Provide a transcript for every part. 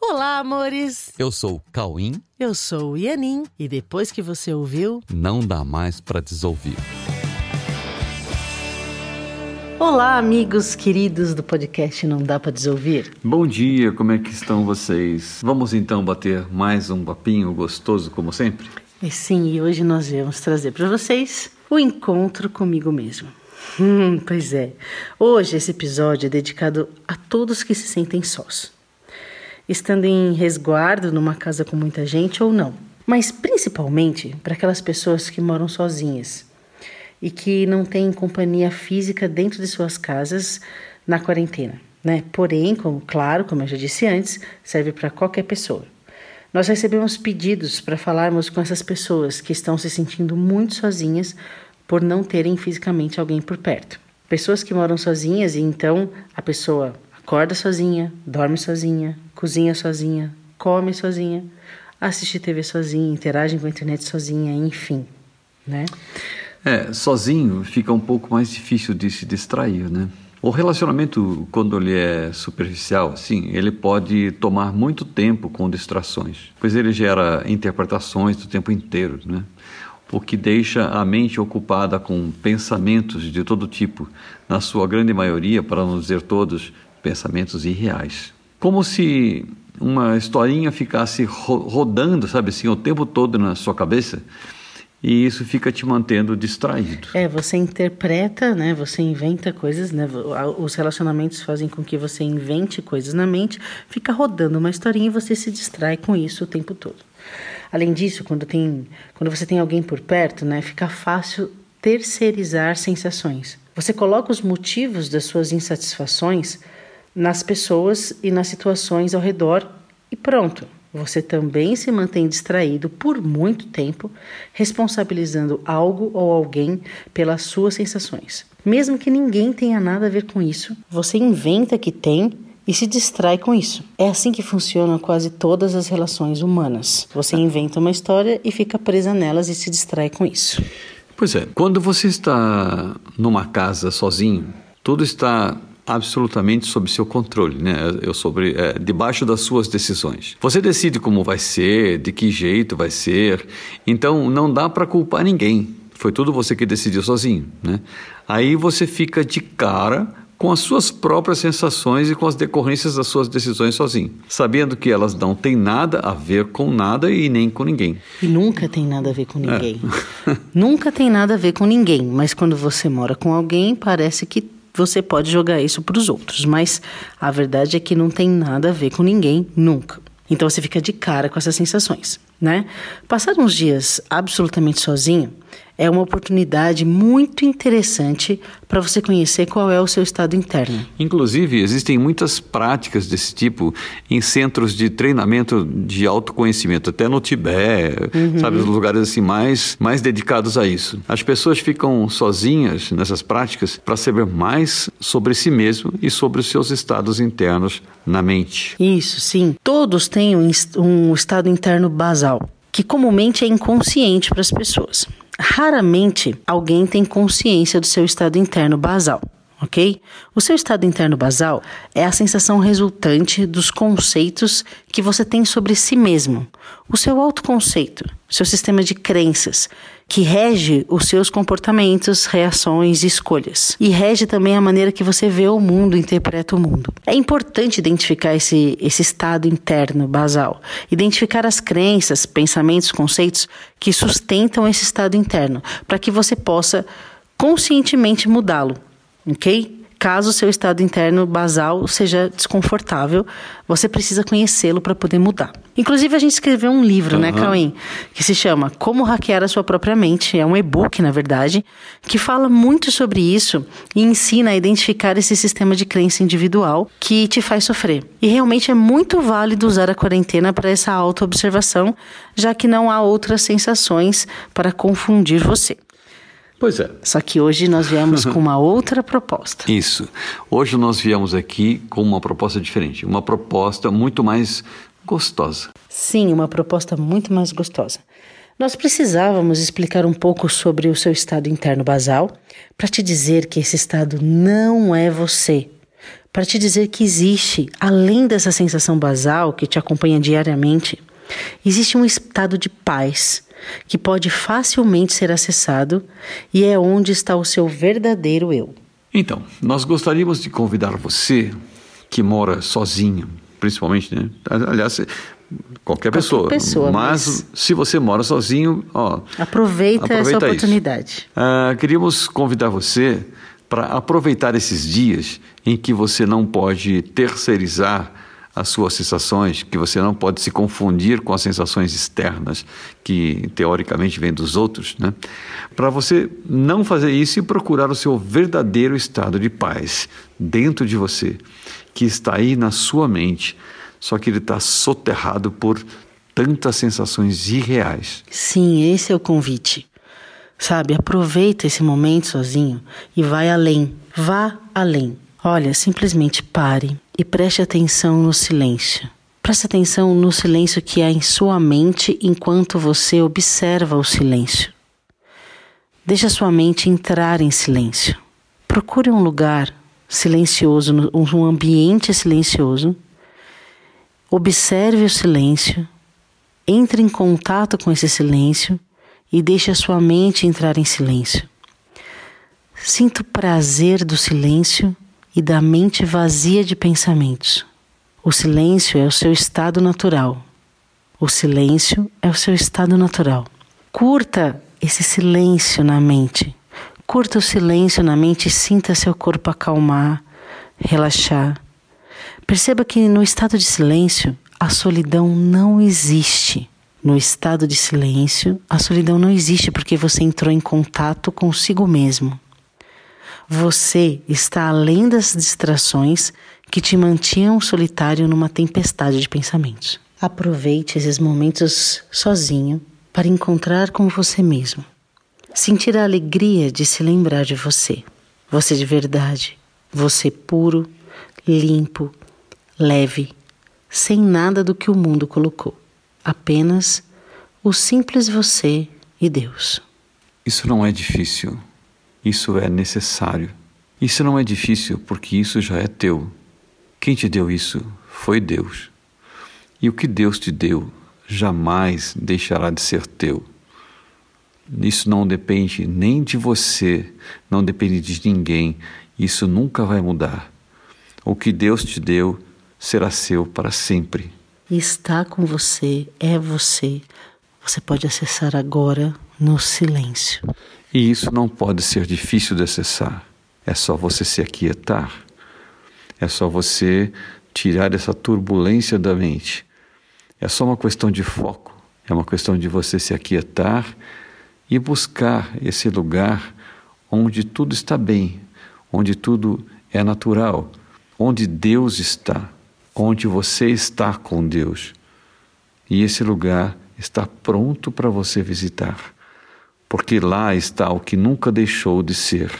Olá, amores! Eu sou o Cauim. Eu sou o Ianin. E depois que você ouviu, não dá mais para desouvir. Olá, amigos queridos do podcast Não Dá para Desouvir. Bom dia, como é que estão vocês? Vamos então bater mais um papinho gostoso, como sempre? E sim, e hoje nós vamos trazer para vocês o encontro comigo mesmo. Hum, pois é. Hoje esse episódio é dedicado a todos que se sentem sós estando em resguardo numa casa com muita gente ou não. Mas principalmente para aquelas pessoas que moram sozinhas e que não têm companhia física dentro de suas casas na quarentena. Né? Porém, como claro, como eu já disse antes, serve para qualquer pessoa. Nós recebemos pedidos para falarmos com essas pessoas que estão se sentindo muito sozinhas por não terem fisicamente alguém por perto. Pessoas que moram sozinhas e então a pessoa acorda sozinha, dorme sozinha, cozinha sozinha, come sozinha, assiste TV sozinha, interage com a internet sozinha, enfim, né? É, sozinho fica um pouco mais difícil de se distrair, né? O relacionamento, quando ele é superficial, sim, ele pode tomar muito tempo com distrações, pois ele gera interpretações do tempo inteiro, né? O que deixa a mente ocupada com pensamentos de todo tipo, na sua grande maioria, para não dizer todos, pensamentos irreais. Como se uma historinha ficasse ro rodando, sabe assim, o tempo todo na sua cabeça e isso fica te mantendo distraído. É, você interpreta, né? Você inventa coisas, né? Os relacionamentos fazem com que você invente coisas na mente, fica rodando uma historinha e você se distrai com isso o tempo todo. Além disso, quando tem, quando você tem alguém por perto, né, fica fácil terceirizar sensações. Você coloca os motivos das suas insatisfações nas pessoas e nas situações ao redor e pronto. Você também se mantém distraído por muito tempo, responsabilizando algo ou alguém pelas suas sensações. Mesmo que ninguém tenha nada a ver com isso, você inventa que tem e se distrai com isso. É assim que funcionam quase todas as relações humanas. Você inventa uma história e fica presa nelas e se distrai com isso. Pois é, quando você está numa casa sozinho, tudo está absolutamente sob seu controle, né? Eu sobre é, debaixo das suas decisões. Você decide como vai ser, de que jeito vai ser. Então não dá para culpar ninguém. Foi tudo você que decidiu sozinho, né? Aí você fica de cara com as suas próprias sensações e com as decorrências das suas decisões sozinho, sabendo que elas não têm nada a ver com nada e nem com ninguém. E nunca tem nada a ver com ninguém. É. nunca tem nada a ver com ninguém, mas quando você mora com alguém, parece que você pode jogar isso para os outros, mas a verdade é que não tem nada a ver com ninguém nunca. Então você fica de cara com essas sensações, né? Passar uns dias absolutamente sozinho é uma oportunidade muito interessante para você conhecer qual é o seu estado interno. Inclusive, existem muitas práticas desse tipo em centros de treinamento de autoconhecimento, até no Tibete, uhum. sabe, os lugares assim mais, mais dedicados a isso. As pessoas ficam sozinhas nessas práticas para saber mais sobre si mesmo e sobre os seus estados internos na mente. Isso, sim. Todos têm um, um estado interno basal, que comumente é inconsciente para as pessoas. Raramente alguém tem consciência do seu estado interno basal, ok? O seu estado interno basal é a sensação resultante dos conceitos que você tem sobre si mesmo, o seu autoconceito, seu sistema de crenças, que rege os seus comportamentos, reações e escolhas. E rege também a maneira que você vê o mundo, interpreta o mundo. É importante identificar esse, esse estado interno basal, identificar as crenças, pensamentos, conceitos que sustentam esse estado interno, para que você possa conscientemente mudá-lo, ok? Caso o seu estado interno basal seja desconfortável, você precisa conhecê-lo para poder mudar. Inclusive, a gente escreveu um livro, uhum. né, Cauim? Que se chama Como Hackear a Sua Própria Mente. É um e-book, na verdade, que fala muito sobre isso e ensina a identificar esse sistema de crença individual que te faz sofrer. E realmente é muito válido usar a quarentena para essa autoobservação, já que não há outras sensações para confundir você. Pois é. Só que hoje nós viemos com uma outra proposta. Isso. Hoje nós viemos aqui com uma proposta diferente, uma proposta muito mais gostosa. Sim, uma proposta muito mais gostosa. Nós precisávamos explicar um pouco sobre o seu estado interno basal para te dizer que esse estado não é você, para te dizer que existe, além dessa sensação basal que te acompanha diariamente, existe um estado de paz que pode facilmente ser acessado e é onde está o seu verdadeiro eu. Então, nós gostaríamos de convidar você que mora sozinho, principalmente, né? Aliás, qualquer, pessoa. pessoa mas, mas, se você mora sozinho, ó, aproveita, aproveita essa oportunidade. Uh, queríamos convidar você para aproveitar esses dias em que você não pode terceirizar as suas sensações, que você não pode se confundir com as sensações externas que teoricamente vêm dos outros, né? Para você não fazer isso e procurar o seu verdadeiro estado de paz dentro de você, que está aí na sua mente, só que ele está soterrado por tantas sensações irreais. Sim, esse é o convite. Sabe, aproveita esse momento sozinho e vai além. Vá além. Olha, simplesmente pare e preste atenção no silêncio. Preste atenção no silêncio que há em sua mente enquanto você observa o silêncio. Deixe sua mente entrar em silêncio. Procure um lugar silencioso, um ambiente silencioso. Observe o silêncio. Entre em contato com esse silêncio e deixe a sua mente entrar em silêncio. Sinta o prazer do silêncio e da mente vazia de pensamentos. O silêncio é o seu estado natural. O silêncio é o seu estado natural. Curta esse silêncio na mente. Curta o silêncio na mente e sinta seu corpo acalmar, relaxar. Perceba que no estado de silêncio a solidão não existe. No estado de silêncio, a solidão não existe porque você entrou em contato consigo mesmo. Você está além das distrações que te mantinham solitário numa tempestade de pensamentos. Aproveite esses momentos sozinho para encontrar com você mesmo. Sentir a alegria de se lembrar de você. Você de verdade. Você puro, limpo, leve, sem nada do que o mundo colocou apenas o simples você e Deus. Isso não é difícil, isso é necessário. Isso não é difícil porque isso já é teu. Quem te deu isso foi Deus. E o que Deus te deu jamais deixará de ser teu. Isso não depende nem de você, não depende de ninguém, isso nunca vai mudar. O que Deus te deu será seu para sempre está com você, é você. Você pode acessar agora no silêncio. E isso não pode ser difícil de acessar. É só você se aquietar. É só você tirar essa turbulência da mente. É só uma questão de foco. É uma questão de você se aquietar e buscar esse lugar onde tudo está bem, onde tudo é natural, onde Deus está onde você está com Deus. E esse lugar está pronto para você visitar, porque lá está o que nunca deixou de ser.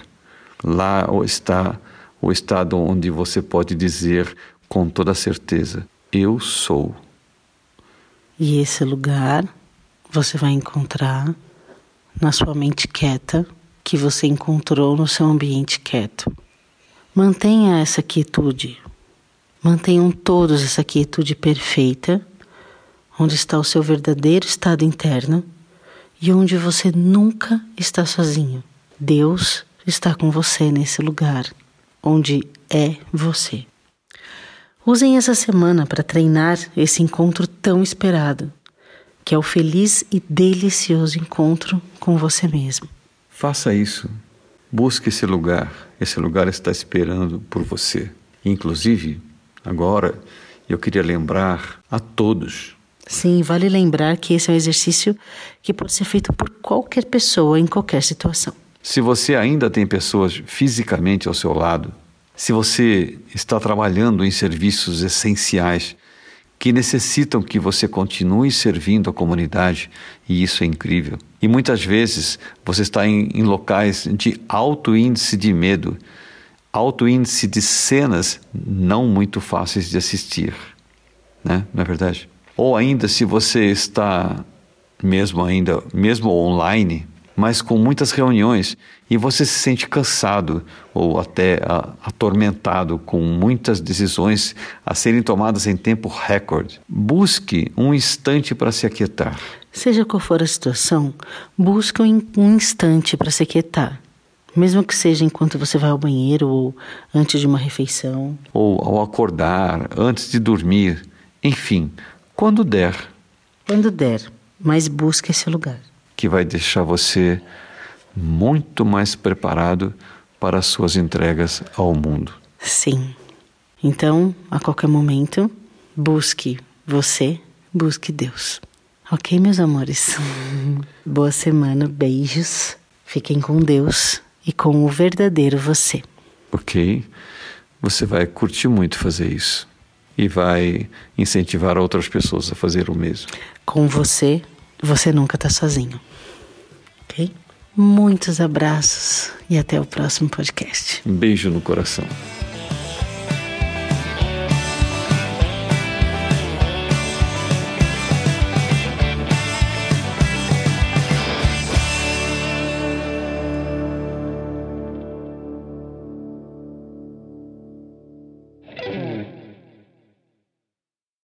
Lá está o estado onde você pode dizer com toda certeza: Eu sou. E esse lugar você vai encontrar na sua mente quieta, que você encontrou no seu ambiente quieto. Mantenha essa quietude, Mantenham todos essa quietude perfeita, onde está o seu verdadeiro estado interno e onde você nunca está sozinho. Deus está com você nesse lugar, onde é você. Usem essa semana para treinar esse encontro tão esperado, que é o feliz e delicioso encontro com você mesmo. Faça isso. Busque esse lugar. Esse lugar está esperando por você. Inclusive, Agora, eu queria lembrar a todos. Sim, vale lembrar que esse é um exercício que pode ser feito por qualquer pessoa em qualquer situação. Se você ainda tem pessoas fisicamente ao seu lado, se você está trabalhando em serviços essenciais que necessitam que você continue servindo a comunidade, e isso é incrível. E muitas vezes você está em, em locais de alto índice de medo alto índice de cenas não muito fáceis de assistir, né? Não é verdade? Ou ainda se você está mesmo ainda, mesmo online, mas com muitas reuniões e você se sente cansado ou até atormentado com muitas decisões a serem tomadas em tempo recorde. Busque um instante para se aquietar. Seja qual for a situação, busque um instante para se aquietar. Mesmo que seja enquanto você vai ao banheiro ou antes de uma refeição. Ou ao acordar, antes de dormir. Enfim, quando der. Quando der, mas busque esse lugar. Que vai deixar você muito mais preparado para as suas entregas ao mundo. Sim. Então, a qualquer momento, busque você, busque Deus. Ok, meus amores? Boa semana, beijos. Fiquem com Deus e com o verdadeiro você. Ok. Você vai curtir muito fazer isso e vai incentivar outras pessoas a fazer o mesmo. Com você, você nunca está sozinho. Ok? Muitos abraços e até o próximo podcast. Um beijo no coração.